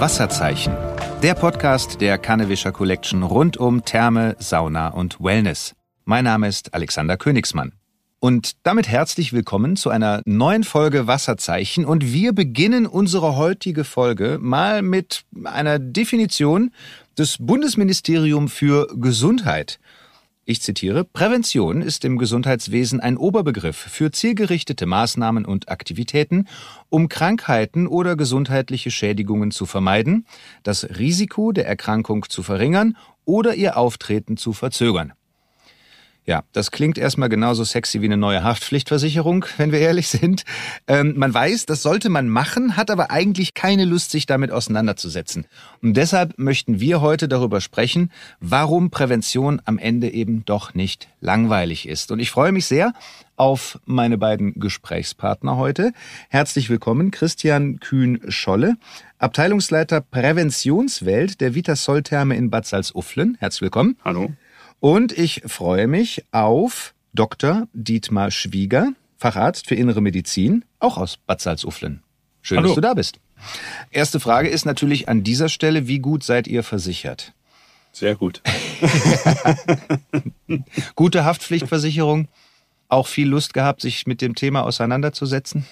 Wasserzeichen. Der Podcast der Kannewischer Collection rund um Therme, Sauna und Wellness. Mein Name ist Alexander Königsmann. Und damit herzlich willkommen zu einer neuen Folge Wasserzeichen. Und wir beginnen unsere heutige Folge mal mit einer Definition des Bundesministerium für Gesundheit. Ich zitiere, Prävention ist im Gesundheitswesen ein Oberbegriff für zielgerichtete Maßnahmen und Aktivitäten, um Krankheiten oder gesundheitliche Schädigungen zu vermeiden, das Risiko der Erkrankung zu verringern oder ihr Auftreten zu verzögern. Ja, das klingt erstmal genauso sexy wie eine neue Haftpflichtversicherung, wenn wir ehrlich sind. Ähm, man weiß, das sollte man machen, hat aber eigentlich keine Lust, sich damit auseinanderzusetzen. Und deshalb möchten wir heute darüber sprechen, warum Prävention am Ende eben doch nicht langweilig ist. Und ich freue mich sehr auf meine beiden Gesprächspartner heute. Herzlich willkommen, Christian Kühn-Scholle, Abteilungsleiter Präventionswelt der Vita Therme in Bad Salzuflen. Herzlich willkommen. Hallo. Und ich freue mich auf Dr. Dietmar Schwieger, Facharzt für Innere Medizin, auch aus Bad Salzuflen. Schön, Hallo. dass du da bist. Erste Frage ist natürlich an dieser Stelle, wie gut seid ihr versichert? Sehr gut. Gute Haftpflichtversicherung, auch viel Lust gehabt, sich mit dem Thema auseinanderzusetzen?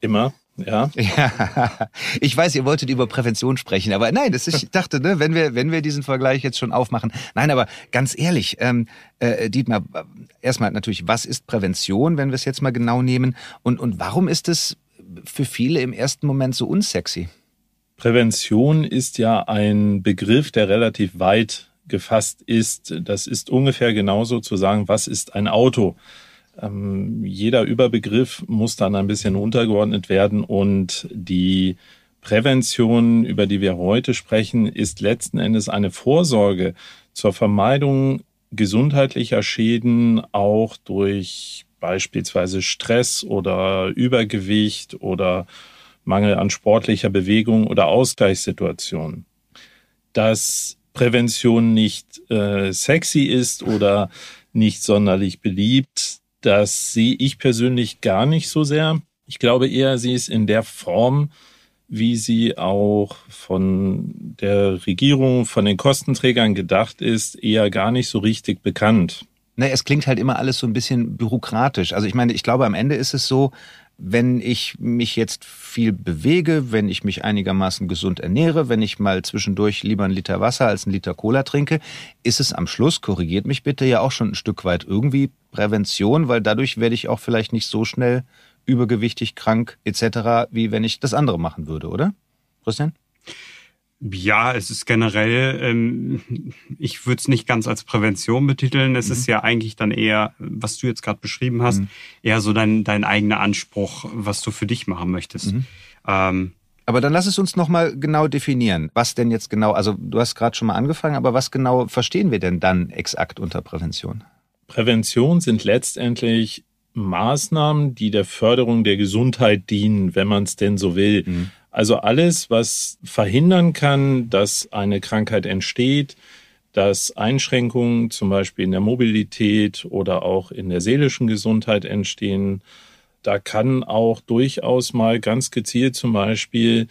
Immer. Ja. ja. Ich weiß, ihr wolltet über Prävention sprechen, aber nein, das ist, ich dachte, ne, wenn wir, wenn wir diesen Vergleich jetzt schon aufmachen. Nein, aber ganz ehrlich, ähm, äh, Dietmar, erstmal natürlich, was ist Prävention, wenn wir es jetzt mal genau nehmen? Und, und warum ist es für viele im ersten Moment so unsexy? Prävention ist ja ein Begriff, der relativ weit gefasst ist. Das ist ungefähr genauso zu sagen, was ist ein Auto? Ähm, jeder Überbegriff muss dann ein bisschen untergeordnet werden und die Prävention, über die wir heute sprechen, ist letzten Endes eine Vorsorge zur Vermeidung gesundheitlicher Schäden auch durch beispielsweise Stress oder Übergewicht oder Mangel an sportlicher Bewegung oder Ausgleichssituationen. Dass Prävention nicht äh, sexy ist oder nicht sonderlich beliebt, das sehe ich persönlich gar nicht so sehr. Ich glaube eher, sie ist in der Form, wie sie auch von der Regierung, von den Kostenträgern gedacht ist, eher gar nicht so richtig bekannt. Ne, es klingt halt immer alles so ein bisschen bürokratisch. Also ich meine, ich glaube, am Ende ist es so, wenn ich mich jetzt viel bewege, wenn ich mich einigermaßen gesund ernähre, wenn ich mal zwischendurch lieber einen Liter Wasser als einen Liter Cola trinke, ist es am Schluss, korrigiert mich bitte, ja auch schon ein Stück weit irgendwie Prävention, weil dadurch werde ich auch vielleicht nicht so schnell übergewichtig, krank etc., wie wenn ich das andere machen würde, oder? Christian? Ja, es ist generell, ähm, ich würde es nicht ganz als Prävention betiteln. Es mhm. ist ja eigentlich dann eher, was du jetzt gerade beschrieben hast, mhm. eher so dein, dein eigener Anspruch, was du für dich machen möchtest. Mhm. Ähm, aber dann lass es uns nochmal genau definieren. Was denn jetzt genau, also du hast gerade schon mal angefangen, aber was genau verstehen wir denn dann exakt unter Prävention? Prävention sind letztendlich Maßnahmen, die der Förderung der Gesundheit dienen, wenn man es denn so will. Mhm. Also alles, was verhindern kann, dass eine Krankheit entsteht, dass Einschränkungen zum Beispiel in der Mobilität oder auch in der seelischen Gesundheit entstehen. Da kann auch durchaus mal ganz gezielt zum Beispiel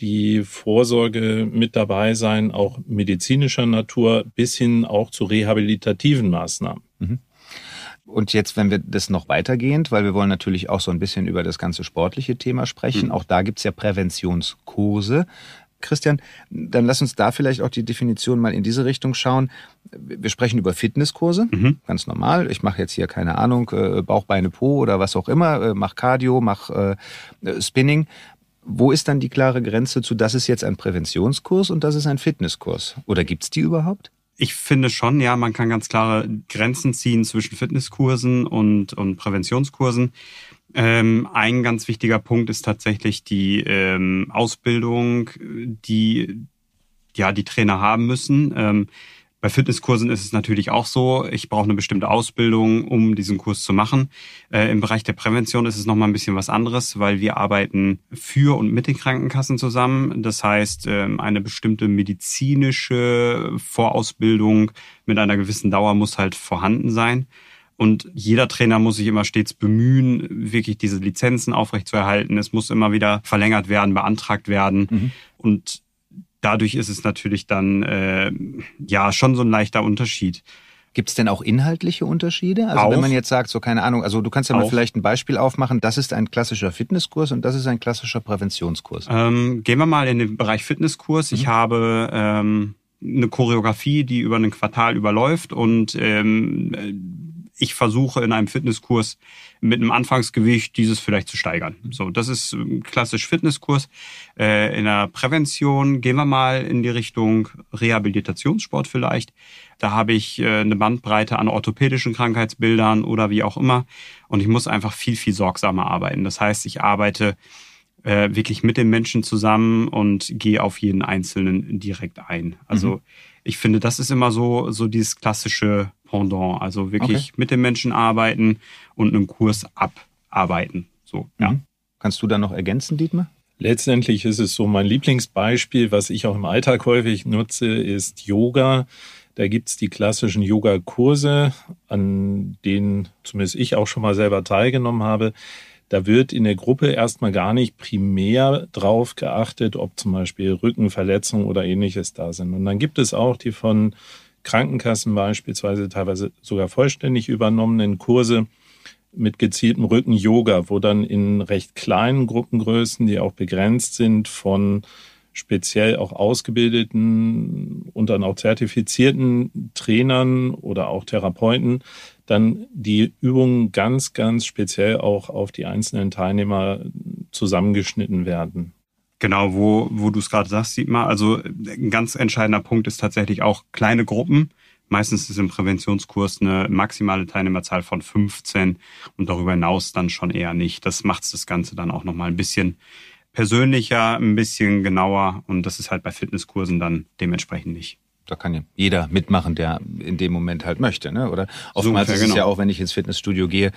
die Vorsorge mit dabei sein, auch medizinischer Natur bis hin auch zu rehabilitativen Maßnahmen. Mhm. Und jetzt, wenn wir das noch weitergehend, weil wir wollen natürlich auch so ein bisschen über das ganze sportliche Thema sprechen, mhm. auch da gibt's ja Präventionskurse. Christian, dann lass uns da vielleicht auch die Definition mal in diese Richtung schauen. Wir sprechen über Fitnesskurse, mhm. ganz normal. Ich mache jetzt hier keine Ahnung, äh, Bauch, Beine, Po oder was auch immer, äh, mach Cardio, mach äh, Spinning. Wo ist dann die klare Grenze zu, das ist jetzt ein Präventionskurs und das ist ein Fitnesskurs? Oder gibt's die überhaupt? Ich finde schon, ja, man kann ganz klare Grenzen ziehen zwischen Fitnesskursen und, und Präventionskursen. Ähm, ein ganz wichtiger Punkt ist tatsächlich die ähm, Ausbildung, die ja die Trainer haben müssen. Ähm, bei Fitnesskursen ist es natürlich auch so, ich brauche eine bestimmte Ausbildung, um diesen Kurs zu machen. Äh, Im Bereich der Prävention ist es nochmal ein bisschen was anderes, weil wir arbeiten für und mit den Krankenkassen zusammen. Das heißt, äh, eine bestimmte medizinische Vorausbildung mit einer gewissen Dauer muss halt vorhanden sein. Und jeder Trainer muss sich immer stets bemühen, wirklich diese Lizenzen aufrechtzuerhalten. Es muss immer wieder verlängert werden, beantragt werden. Mhm. Und dadurch ist es natürlich dann äh, ja schon so ein leichter Unterschied. Gibt es denn auch inhaltliche Unterschiede? Also auch. wenn man jetzt sagt, so keine Ahnung, also du kannst ja mal Auch. vielleicht ein Beispiel aufmachen, das ist ein klassischer Fitnesskurs und das ist ein klassischer Präventionskurs. Ähm, gehen wir mal in den Bereich Fitnesskurs. Ich habe ähm, eine Choreografie, die über ein Quartal überläuft und ähm, äh, ich versuche in einem Fitnesskurs mit einem Anfangsgewicht dieses vielleicht zu steigern. So, das ist ähm, klassisch Fitnesskurs. Äh, in der Prävention gehen wir mal in die Richtung Rehabilitationssport vielleicht. Da habe ich äh, eine Bandbreite an orthopädischen Krankheitsbildern oder wie auch immer. Und ich muss einfach viel, viel sorgsamer arbeiten. Das heißt, ich arbeite äh, wirklich mit den Menschen zusammen und gehe auf jeden Einzelnen direkt ein. Also ich finde, das ist immer so, so dieses klassische Pendant. Also wirklich mit den Menschen arbeiten und einen Kurs abarbeiten. So, ja. Mhm. Kannst du da noch ergänzen, Dietmar? Letztendlich ist es so, mein Lieblingsbeispiel, was ich auch im Alltag häufig nutze, ist Yoga. Da gibt's die klassischen Yoga-Kurse, an denen zumindest ich auch schon mal selber teilgenommen habe. Da wird in der Gruppe erstmal gar nicht primär drauf geachtet, ob zum Beispiel Rückenverletzungen oder ähnliches da sind. Und dann gibt es auch die von Krankenkassen beispielsweise teilweise sogar vollständig übernommenen Kurse mit gezieltem Rücken-Yoga, wo dann in recht kleinen Gruppengrößen, die auch begrenzt sind, von speziell auch ausgebildeten und dann auch zertifizierten Trainern oder auch Therapeuten dann die Übungen ganz, ganz speziell auch auf die einzelnen Teilnehmer zusammengeschnitten werden. Genau, wo, wo du es gerade sagst, sieht man. Also ein ganz entscheidender Punkt ist tatsächlich auch kleine Gruppen. Meistens ist im Präventionskurs eine maximale Teilnehmerzahl von 15 und darüber hinaus dann schon eher nicht. Das macht das Ganze dann auch nochmal ein bisschen persönlicher, ein bisschen genauer und das ist halt bei Fitnesskursen dann dementsprechend nicht. Da kann ja jeder mitmachen, der in dem Moment halt möchte, ne? Oder oftmals ungefähr, ist es genau. ja auch, wenn ich ins Fitnessstudio gehe,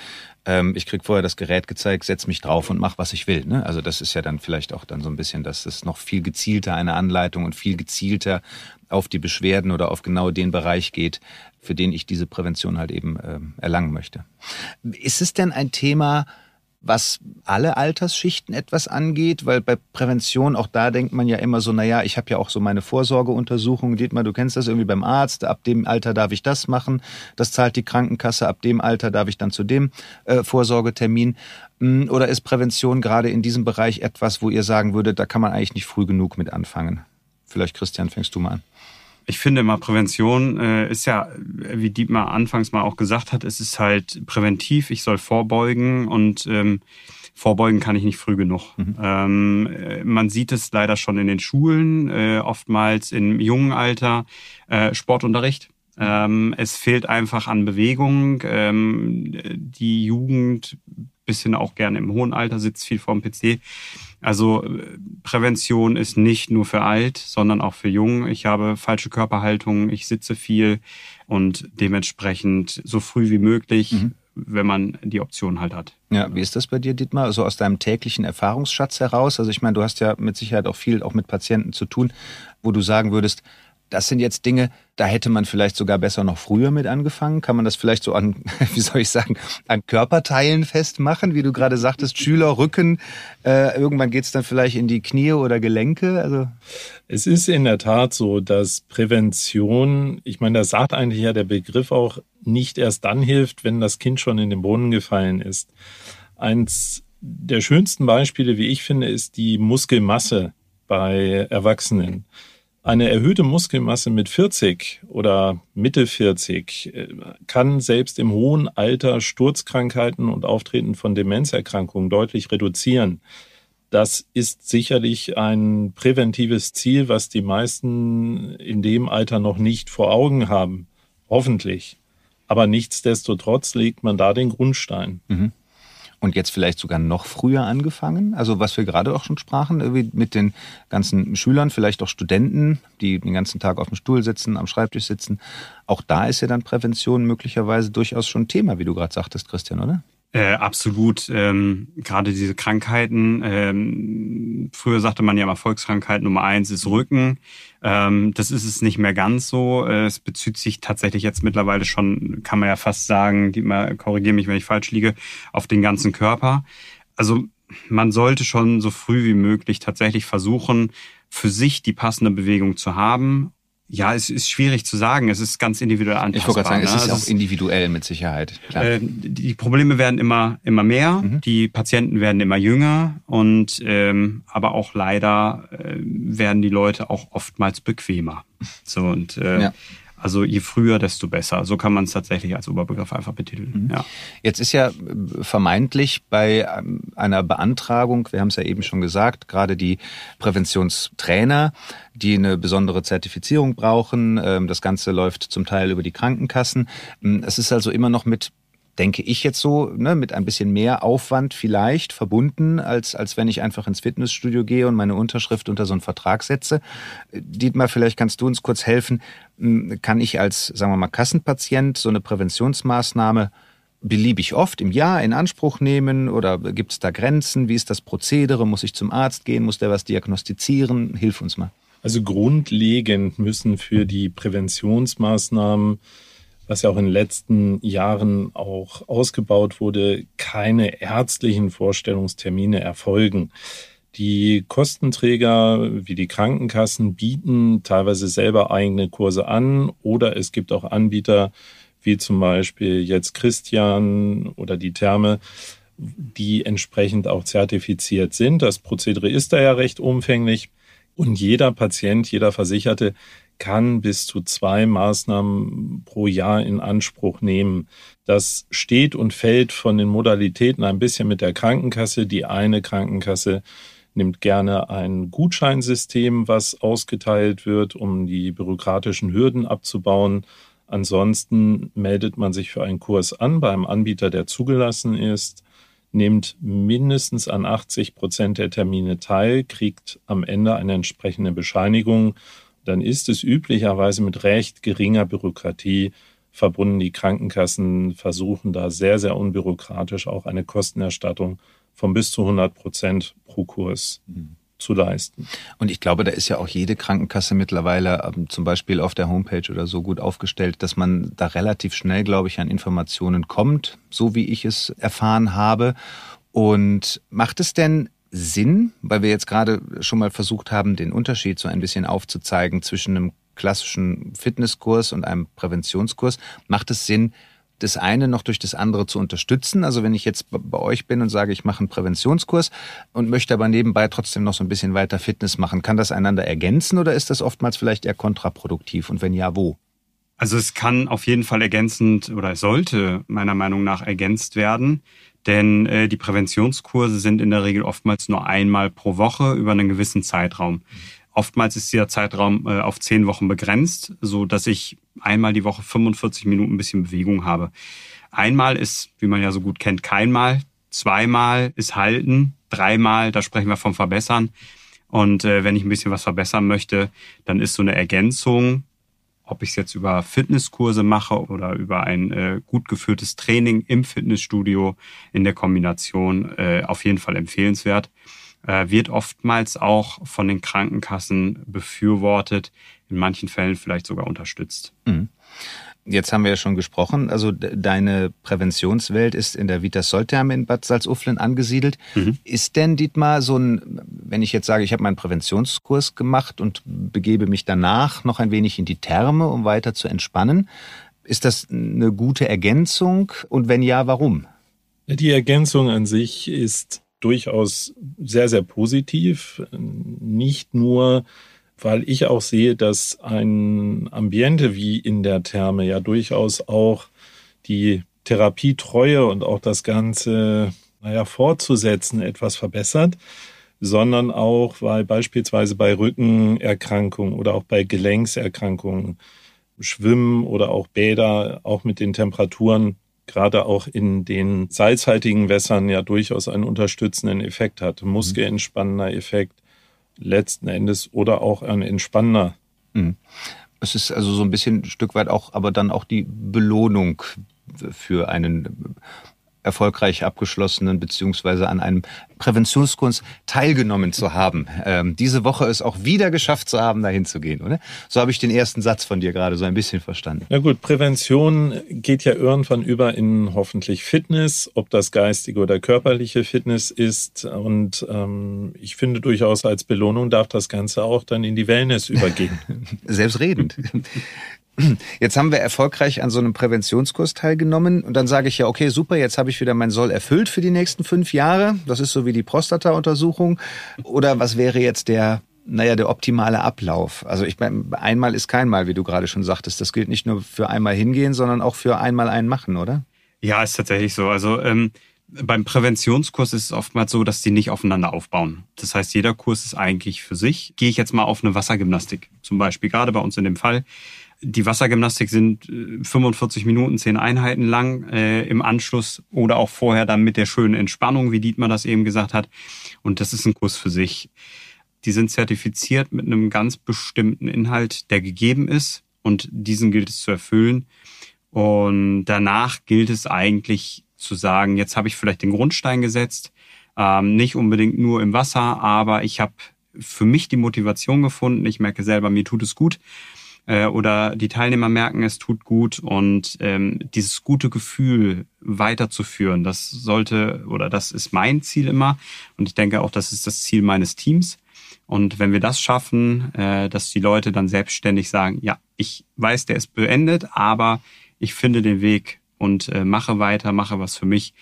ähm, ich krieg vorher das Gerät gezeigt, setz mich drauf und mach, was ich will. Ne? Also das ist ja dann vielleicht auch dann so ein bisschen, dass es noch viel gezielter eine Anleitung und viel gezielter auf die Beschwerden oder auf genau den Bereich geht, für den ich diese Prävention halt eben ähm, erlangen möchte. Ist es denn ein Thema, was alle Altersschichten etwas angeht, weil bei Prävention auch da denkt man ja immer so, naja, ich habe ja auch so meine Vorsorgeuntersuchungen, Dietmar, du kennst das irgendwie beim Arzt, ab dem Alter darf ich das machen, das zahlt die Krankenkasse, ab dem Alter darf ich dann zu dem äh, Vorsorgetermin. Mm, Oder ist Prävention gerade in diesem Bereich etwas, wo ihr sagen würdet, da kann man eigentlich nicht früh genug mit anfangen? Vielleicht, Christian, fängst du mal an. Ich finde immer, Prävention äh, ist ja, wie Dietmar anfangs mal auch gesagt hat, es ist halt präventiv, ich soll vorbeugen und ähm, vorbeugen kann ich nicht früh genug. Ähm, äh, man sieht es leider schon in den Schulen, äh, oftmals im jungen Alter, äh, Sportunterricht. Ähm, es fehlt einfach an Bewegung. Ähm, die Jugend, bisschen auch gerne im hohen Alter, sitzt viel vorm PC. Also äh, Prävention ist nicht nur für alt, sondern auch für jung. Ich habe falsche Körperhaltung, ich sitze viel und dementsprechend so früh wie möglich, wenn man die Option halt hat. Ja, wie ist das bei dir, Dietmar? Also aus deinem täglichen Erfahrungsschatz heraus? Also ich meine, du hast ja mit Sicherheit auch viel auch mit Patienten zu tun, wo du sagen würdest, das sind jetzt Dinge, da hätte man vielleicht sogar besser noch früher mit angefangen. Kann man das vielleicht so an, wie soll ich sagen, an Körperteilen festmachen, wie du gerade sagtest, Schüler, Rücken, äh, irgendwann geht's dann vielleicht in die Knie oder Gelenke. Also Es ist in der Tat so, dass Prävention, ich meine, das sagt eigentlich ja der Begriff auch, nicht erst dann hilft, wenn das Kind schon in den Brunnen gefallen ist. Eins der schönsten Beispiele, wie ich finde, ist die Muskelmasse bei Erwachsenen. Eine erhöhte Muskelmasse mit 40 oder Mitte 40 äh, kann selbst im hohen Alter Sturzkrankheiten und Auftreten von Demenzerkrankungen deutlich reduzieren. Das ist sicherlich ein präventives Ziel, was die meisten in dem Alter noch nicht vor Augen haben. Hoffentlich. Aber nichtsdestotrotz legt man da den Grundstein. Und jetzt vielleicht sogar noch früher angefangen. Also was wir gerade auch schon sprachen, irgendwie mit den ganzen Schülern, vielleicht auch Studenten, die den ganzen Tag auf dem Stuhl sitzen, am Schreibtisch sitzen. Auch da ist ja dann Prävention möglicherweise durchaus schon Thema, wie du gerade sagtest, Christian, oder? Äh, absolut. Ähm, Gerade diese Krankheiten. Ähm, früher sagte man ja mal Volkskrankheit Nummer eins ist Rücken. Ähm, das ist es nicht mehr ganz so. Äh, es bezieht sich tatsächlich jetzt mittlerweile schon, kann man ja fast sagen, die korrigiere mich, wenn ich falsch liege, auf den ganzen Körper. Also man sollte schon so früh wie möglich tatsächlich versuchen, für sich die passende Bewegung zu haben ja, es ist schwierig zu sagen. Es ist ganz individuell anpassbar. Ich wollte gerade sagen, ne? es ist also auch individuell mit Sicherheit. Klar. Äh, die Probleme werden immer immer mehr, mhm. die Patienten werden immer jünger und ähm, aber auch leider äh, werden die Leute auch oftmals bequemer. So und äh, ja. Also je früher, desto besser. So kann man es tatsächlich als Oberbegriff einfach betiteln. Mhm. Ja. Jetzt ist ja äh, vermeintlich bei ähm, einer Beantragung, wir haben es ja eben schon gesagt, gerade die Präventionstrainer, die eine besondere Zertifizierung brauchen. Ähm, das Ganze läuft zum Teil über die Krankenkassen. Ähm, es ist also immer noch mit denke ich jetzt so, ne, mit ein bisschen mehr Aufwand vielleicht verbunden, als, als wenn ich einfach ins Fitnessstudio gehe und meine Unterschrift unter so einen Vertrag setze. Dietmar, vielleicht kannst du uns kurz helfen. Hm, kann ich als, sagen wir mal, Kassenpatient so eine Präventionsmaßnahme beliebig oft im Jahr in Anspruch nehmen oder gibt es da Grenzen? Wie ist das Prozedere? Muss ich zum Arzt gehen? Muss der was diagnostizieren? Hilf uns mal. Also grundlegend müssen für die Präventionsmaßnahmen was ja auch in den letzten Jahren auch ausgebaut wurde, keine ärztlichen Vorstellungstermine erfolgen. Die Kostenträger wie die Krankenkassen bieten teilweise selber eigene Kurse an oder es gibt auch Anbieter wie zum Beispiel jetzt Christian oder die Therme, die entsprechend auch zertifiziert sind. Das Prozedere ist da ja recht umfänglich und jeder Patient, jeder Versicherte kann bis zu zwei Maßnahmen pro Jahr in Anspruch nehmen. Das steht und fällt von den Modalitäten ein bisschen mit der Krankenkasse. Die eine Krankenkasse nimmt gerne ein Gutscheinsystem, was ausgeteilt wird, um die bürokratischen Hürden abzubauen. Ansonsten meldet man sich für einen Kurs an beim Anbieter, der zugelassen ist, nimmt mindestens an 80 Prozent der Termine teil, kriegt am Ende eine entsprechende Bescheinigung dann ist es üblicherweise mit recht geringer Bürokratie verbunden. Die Krankenkassen versuchen da sehr, sehr unbürokratisch auch eine Kostenerstattung von bis zu 100 Prozent pro Kurs mhm. zu leisten. Und ich glaube, da ist ja auch jede Krankenkasse mittlerweile ähm, zum Beispiel auf der Homepage oder so gut aufgestellt, dass man da relativ schnell, glaube ich, an Informationen kommt, so wie ich es erfahren habe. Und macht es denn Sinn, weil wir jetzt gerade schon mal versucht haben, den Unterschied so ein bisschen aufzuzeigen zwischen einem klassischen Fitnesskurs und einem Präventionskurs. Macht es Sinn, das eine noch durch das andere zu unterstützen? Also wenn ich jetzt bei euch bin und sage, ich mache einen Präventionskurs und möchte aber nebenbei trotzdem noch so ein bisschen weiter Fitness machen, kann das einander ergänzen oder ist das oftmals vielleicht eher kontraproduktiv? Und wenn ja, wo? Also es kann auf jeden Fall ergänzend oder sollte meiner Meinung nach ergänzt werden. Denn äh, die Präventionskurse sind in der Regel oftmals nur einmal pro Woche über einen gewissen Zeitraum. Oftmals ist dieser Zeitraum äh, auf zehn Wochen begrenzt, so dass ich einmal die Woche 45 Minuten ein bisschen Bewegung habe. Einmal ist, wie man ja so gut kennt, keinmal. Zweimal ist halten. Dreimal, da sprechen wir vom Verbessern. Und äh, wenn ich ein bisschen was verbessern möchte, dann ist so eine Ergänzung ob ich es jetzt über Fitnesskurse mache oder über ein äh, gut geführtes Training im Fitnessstudio in der Kombination, äh, auf jeden Fall empfehlenswert. Äh, wird oftmals auch von den Krankenkassen befürwortet, in manchen Fällen vielleicht sogar unterstützt. Mhm. Jetzt haben wir ja schon gesprochen, also deine Präventionswelt ist in der Vita Soltherme in Bad Salzuflen angesiedelt. Mhm. Ist denn, Dietmar, so ein, wenn ich jetzt sage, ich habe meinen Präventionskurs gemacht und begebe mich danach noch ein wenig in die Therme, um weiter zu entspannen, ist das eine gute Ergänzung? Und wenn ja, warum? Die Ergänzung an sich ist durchaus sehr, sehr positiv. Nicht nur weil ich auch sehe, dass ein Ambiente wie in der Therme ja durchaus auch die Therapietreue und auch das Ganze, naja, fortzusetzen etwas verbessert, sondern auch, weil beispielsweise bei Rückenerkrankungen oder auch bei Gelenkserkrankungen Schwimmen oder auch Bäder auch mit den Temperaturen gerade auch in den salzhaltigen Wässern ja durchaus einen unterstützenden Effekt hat, muskelentspannender Effekt letzten Endes oder auch ein entspannender. Mhm. Es ist also so ein bisschen ein Stück weit auch, aber dann auch die Belohnung für einen erfolgreich abgeschlossenen beziehungsweise an einem Präventionskurs teilgenommen zu haben. Ähm, diese Woche es auch wieder geschafft zu haben, dahin zu gehen, oder? So habe ich den ersten Satz von dir gerade so ein bisschen verstanden. Na gut, Prävention geht ja irgendwann über in hoffentlich Fitness, ob das geistige oder körperliche Fitness ist. Und ähm, ich finde durchaus als Belohnung darf das Ganze auch dann in die Wellness übergehen. Selbstredend. Jetzt haben wir erfolgreich an so einem Präventionskurs teilgenommen und dann sage ich ja, okay, super, jetzt habe ich wieder mein Soll erfüllt für die nächsten fünf Jahre. Das ist so wie die Prostata-Untersuchung. Oder was wäre jetzt der, naja, der optimale Ablauf? Also ich meine, einmal ist kein Mal, wie du gerade schon sagtest. Das gilt nicht nur für einmal hingehen, sondern auch für einmal einen machen, oder? Ja, ist tatsächlich so. Also ähm, beim Präventionskurs ist es oftmals so, dass die nicht aufeinander aufbauen. Das heißt, jeder Kurs ist eigentlich für sich. Gehe ich jetzt mal auf eine Wassergymnastik, zum Beispiel, gerade bei uns in dem Fall die Wassergymnastik sind 45 äh, Minuten, 10 Einheiten lang äh, im Anschluss oder auch vorher dann mit der schönen Entspannung, wie Dietmar das eben gesagt hat. Und das ist ein Kurs für sich. Die sind zertifiziert mit einem ganz bestimmten Inhalt, der gegeben ist und diesen gilt es zu erfüllen. Und danach gilt es eigentlich zu sagen, jetzt habe ich vielleicht den Grundstein gesetzt, ähm, nicht unbedingt nur im Wasser, aber ich habe für mich die Motivation gefunden. Ich merke selber, mir tut es gut äh, oder die Teilnehmer merken, es tut gut und ähm, dieses gute Gefühl weiterzuführen, das sollte oder das ist mein Ziel immer und ich denke auch, das ist das Ziel meines Teams. Und wenn wir das schaffen, äh, dass die Leute dann selbstständig sagen, ja, ich weiß, der ist beendet, aber ich finde den Weg und äh, mache weiter, mache was für mich,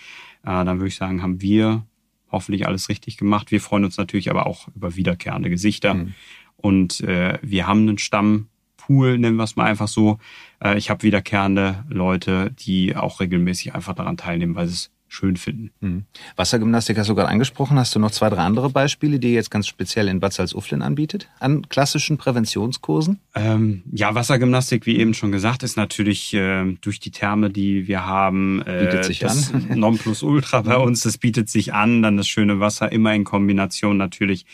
äh, dann würde ich sagen, haben wir hoffentlich alles richtig gemacht. Wir freuen uns natürlich aber auch über wiederkehrende Gesichter. Mhm. Und äh, wir haben einen Stamm, Pool, nennen wir es mal einfach so. Äh, ich habe wiederkehrende Leute, die auch regelmäßig einfach daran teilnehmen, weil sie es schön finden. Mhm. Wassergymnastik hast du gerade angesprochen. Hast du noch zwei, drei andere Beispiele, die ihr jetzt ganz speziell in Bad Salzuflen anbietet, an klassischen Präventionskursen? Ähm, ja, Wassergymnastik, wie eben schon gesagt, ist natürlich äh, durch die Therme, die wir haben, äh, bietet sich das an. Nonplusultra bei uns. Das bietet sich an, dann das schöne Wasser immer in Kombination natürlich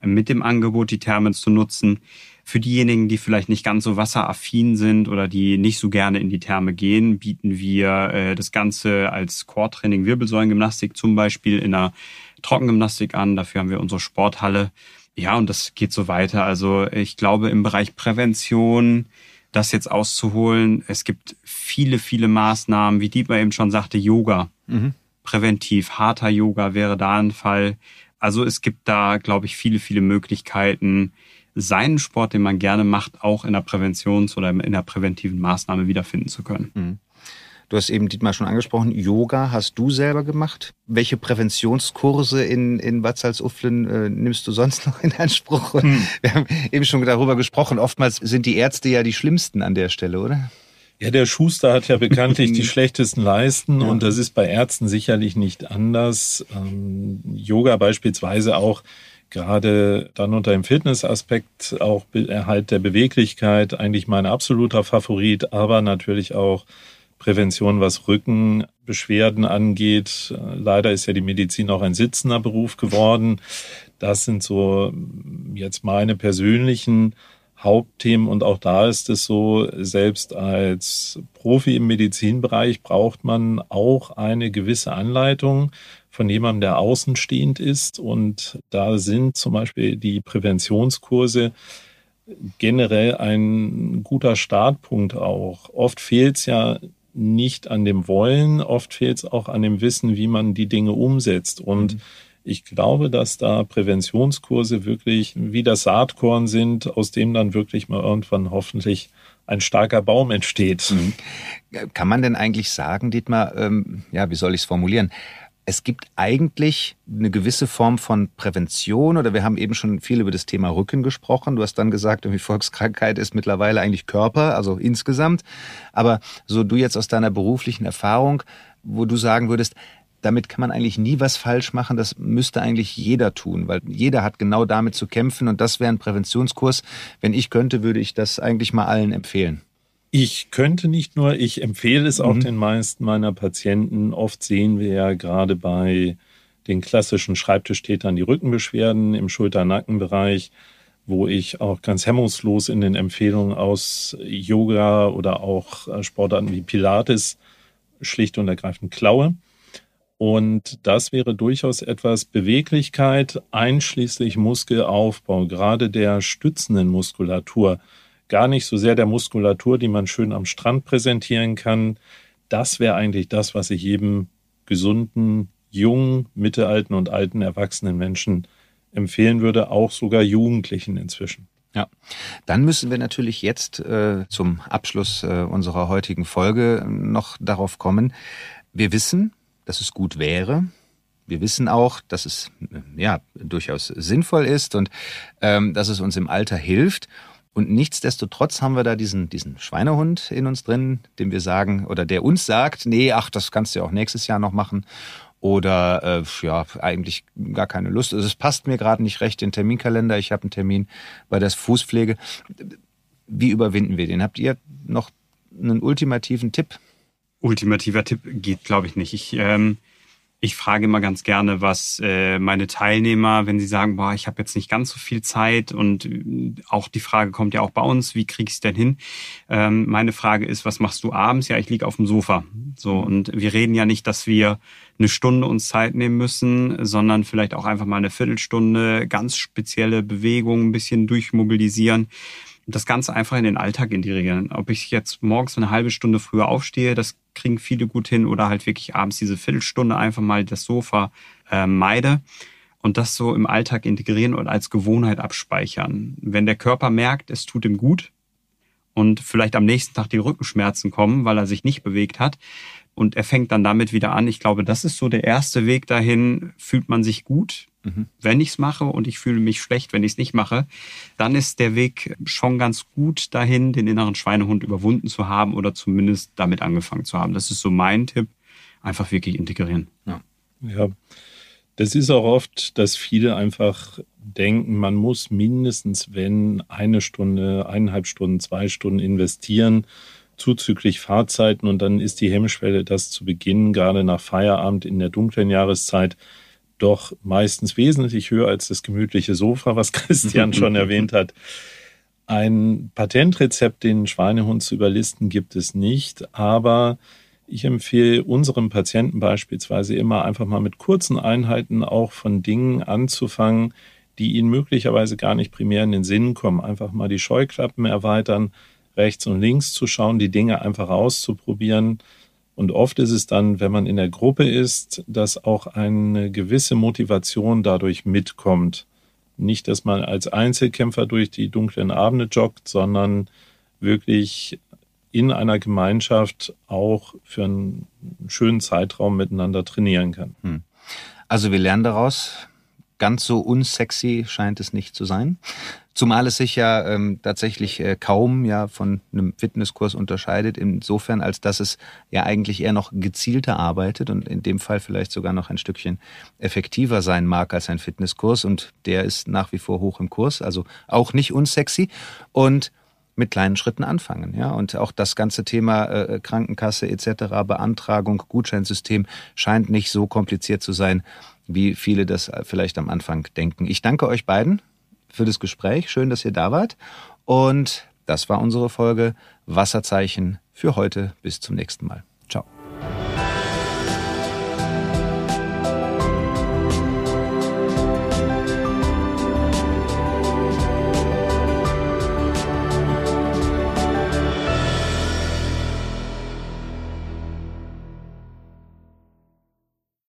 mit dem Angebot, die Therme zu nutzen. Für diejenigen, die vielleicht nicht ganz so wasseraffin sind oder die nicht so gerne in die Therme gehen, bieten wir äh, das Ganze als Core-Training Wirbelsäulengymnastik zum Beispiel in einer Trockengymnastik an. Dafür haben wir unsere Sporthalle. Ja, und das geht so weiter. Also ich glaube, im Bereich Prävention, das jetzt auszuholen, es gibt viele, viele Maßnahmen, wie Dietmar eben schon sagte, Yoga. Mhm. Präventiv, harter Yoga wäre da ein Fall. Also es gibt da, glaube ich, viele, viele Möglichkeiten, seinen Sport, den man gerne macht, auch in der Präventions- oder in der präventiven Maßnahme wiederfinden zu können. Mhm. Du hast eben Dietmar schon angesprochen, Yoga hast du selber gemacht. Welche Präventionskurse in, in Bad Salzuflen äh, nimmst du sonst noch in Anspruch? Hm. Wir haben eben schon darüber gesprochen, oftmals sind die Ärzte ja die schlimmsten an der Stelle, oder? Ja, der Schuster hat ja bekanntlich die schlechtesten Leisten ja. und das ist bei Ärzten sicherlich nicht anders. Ähm, Yoga beispielsweise auch gerade dann unter dem Fitnessaspekt auch Erhalt der Beweglichkeit eigentlich mein absoluter Favorit, aber natürlich auch Prävention, was Rückenbeschwerden angeht. Leider ist ja die Medizin auch ein sitzender Beruf geworden. Das sind so jetzt meine persönlichen Hauptthemen und auch da ist es so, selbst als Profi im Medizinbereich braucht man auch eine gewisse Anleitung von jemandem, der außenstehend ist. Und da sind zum Beispiel die Präventionskurse generell ein guter Startpunkt auch. Oft fehlt es ja nicht an dem Wollen, oft fehlt es auch an dem Wissen, wie man die Dinge umsetzt. Und mhm. ich glaube, dass da Präventionskurse wirklich wie das Saatkorn sind, aus dem dann wirklich mal irgendwann hoffentlich ein starker Baum entsteht. Mhm. Kann man denn eigentlich sagen, Dietmar, ähm, ja, wie soll ich es formulieren? Es gibt eigentlich eine gewisse Form von Prävention oder wir haben eben schon viel über das Thema Rücken gesprochen. Du hast dann gesagt, irgendwie Volkskrankheit ist mittlerweile eigentlich Körper, also insgesamt. Aber so du jetzt aus deiner beruflichen Erfahrung, wo du sagen würdest, damit kann man eigentlich nie was falsch machen. Das müsste eigentlich jeder tun, weil jeder hat genau damit zu kämpfen und das wäre ein Präventionskurs. Wenn ich könnte, würde ich das eigentlich mal allen empfehlen. Ich könnte nicht nur, ich empfehle es auch mhm. den meisten meiner Patienten. Oft sehen wir ja gerade bei den klassischen Schreibtischtätern die Rückenbeschwerden im Schulter-Nackenbereich, wo ich auch ganz hemmungslos in den Empfehlungen aus Yoga oder auch äh, Sportarten wie Pilates schlicht und ergreifend klaue. Und das wäre durchaus etwas Beweglichkeit, einschließlich Muskelaufbau, gerade der stützenden Muskulatur. Gar nicht so sehr der Muskulatur, die man schön am Strand präsentieren kann. Das wäre eigentlich das, was ich jedem gesunden, jungen, mittelalten und alten erwachsenen Menschen empfehlen würde, auch sogar Jugendlichen inzwischen. Ja, dann müssen wir natürlich jetzt äh, zum Abschluss äh, unserer heutigen Folge noch darauf kommen. Wir wissen, dass es gut wäre. Wir wissen auch, dass es ja durchaus sinnvoll ist und ähm, dass es uns im Alter hilft. Und nichtsdestotrotz haben wir da diesen, diesen Schweinehund in uns drin, dem wir sagen, oder der uns sagt, nee, ach, das kannst du ja auch nächstes Jahr noch machen oder äh, ja, eigentlich gar keine Lust. Also es passt mir gerade nicht recht, den Terminkalender. Ich habe einen Termin bei der Fußpflege. Wie überwinden wir den? Habt ihr noch einen ultimativen Tipp? Ultimativer Tipp geht, glaube ich, nicht. Ich ähm, ich frage immer ganz gerne, was äh, meine Teilnehmer, wenn sie sagen, boah, ich habe jetzt nicht ganz so viel Zeit und äh, auch die Frage kommt ja auch bei uns, wie krieg ich es denn hin? Ähm, meine Frage ist, was machst du abends? Ja, ich liege auf dem Sofa. So und wir reden ja nicht, dass wir eine Stunde uns Zeit nehmen müssen, sondern vielleicht auch einfach mal eine Viertelstunde ganz spezielle Bewegungen ein bisschen durchmobilisieren das Ganze einfach in den Alltag integrieren. Ob ich jetzt morgens eine halbe Stunde früher aufstehe, das kriegen viele gut hin oder halt wirklich abends diese Viertelstunde einfach mal das Sofa äh, meide und das so im Alltag integrieren und als Gewohnheit abspeichern. Wenn der Körper merkt, es tut ihm gut und vielleicht am nächsten Tag die Rückenschmerzen kommen, weil er sich nicht bewegt hat, und er fängt dann damit wieder an. Ich glaube, das ist so der erste Weg dahin. Fühlt man sich gut, mhm. wenn ich es mache und ich fühle mich schlecht, wenn ich es nicht mache, dann ist der Weg schon ganz gut dahin, den inneren Schweinehund überwunden zu haben oder zumindest damit angefangen zu haben. Das ist so mein Tipp. Einfach wirklich integrieren. Ja. ja. Das ist auch oft, dass viele einfach denken, man muss mindestens, wenn eine Stunde, eineinhalb Stunden, zwei Stunden investieren, zuzüglich Fahrzeiten und dann ist die Hemmschwelle, das zu beginnen, gerade nach Feierabend in der dunklen Jahreszeit, doch meistens wesentlich höher als das gemütliche Sofa, was Christian schon erwähnt hat. Ein Patentrezept, den Schweinehund zu überlisten, gibt es nicht, aber ich empfehle unseren Patienten beispielsweise immer einfach mal mit kurzen Einheiten auch von Dingen anzufangen, die ihnen möglicherweise gar nicht primär in den Sinn kommen. Einfach mal die Scheuklappen erweitern, rechts und links zu schauen, die Dinge einfach auszuprobieren. Und oft ist es dann, wenn man in der Gruppe ist, dass auch eine gewisse Motivation dadurch mitkommt. Nicht, dass man als Einzelkämpfer durch die dunklen Abende joggt, sondern wirklich in einer Gemeinschaft auch für einen schönen Zeitraum miteinander trainieren kann. Hm. Also wir lernen daraus, ganz so unsexy scheint es nicht zu sein. Zumal es sich ja ähm, tatsächlich äh, kaum ja von einem Fitnesskurs unterscheidet, insofern als dass es ja eigentlich eher noch gezielter arbeitet und in dem Fall vielleicht sogar noch ein Stückchen effektiver sein mag als ein Fitnesskurs und der ist nach wie vor hoch im Kurs, also auch nicht unsexy und mit kleinen Schritten anfangen, ja und auch das ganze Thema äh, Krankenkasse etc. Beantragung Gutscheinsystem scheint nicht so kompliziert zu sein, wie viele das vielleicht am Anfang denken. Ich danke euch beiden für das Gespräch. Schön, dass ihr da wart. Und das war unsere Folge Wasserzeichen für heute. Bis zum nächsten Mal.